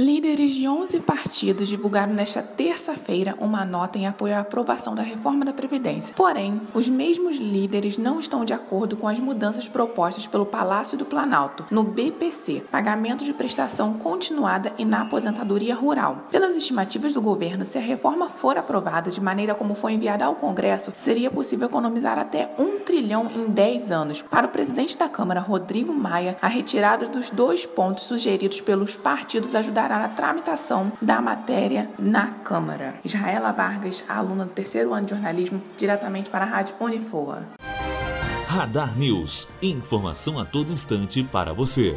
Líderes de 11 partidos divulgaram nesta terça-feira uma nota em apoio à aprovação da reforma da Previdência. Porém, os mesmos líderes não estão de acordo com as mudanças propostas pelo Palácio do Planalto no BPC, pagamento de prestação continuada e na aposentadoria rural. Pelas estimativas do governo, se a reforma for aprovada de maneira como foi enviada ao Congresso, seria possível economizar até um trilhão em 10 anos. Para o presidente da Câmara, Rodrigo Maia, a retirada dos dois pontos sugeridos pelos partidos ajudará na tramitação da matéria na Câmara. Israela Vargas, aluna do terceiro ano de jornalismo, diretamente para a Rádio Unifoa. Radar News. Informação a todo instante para você.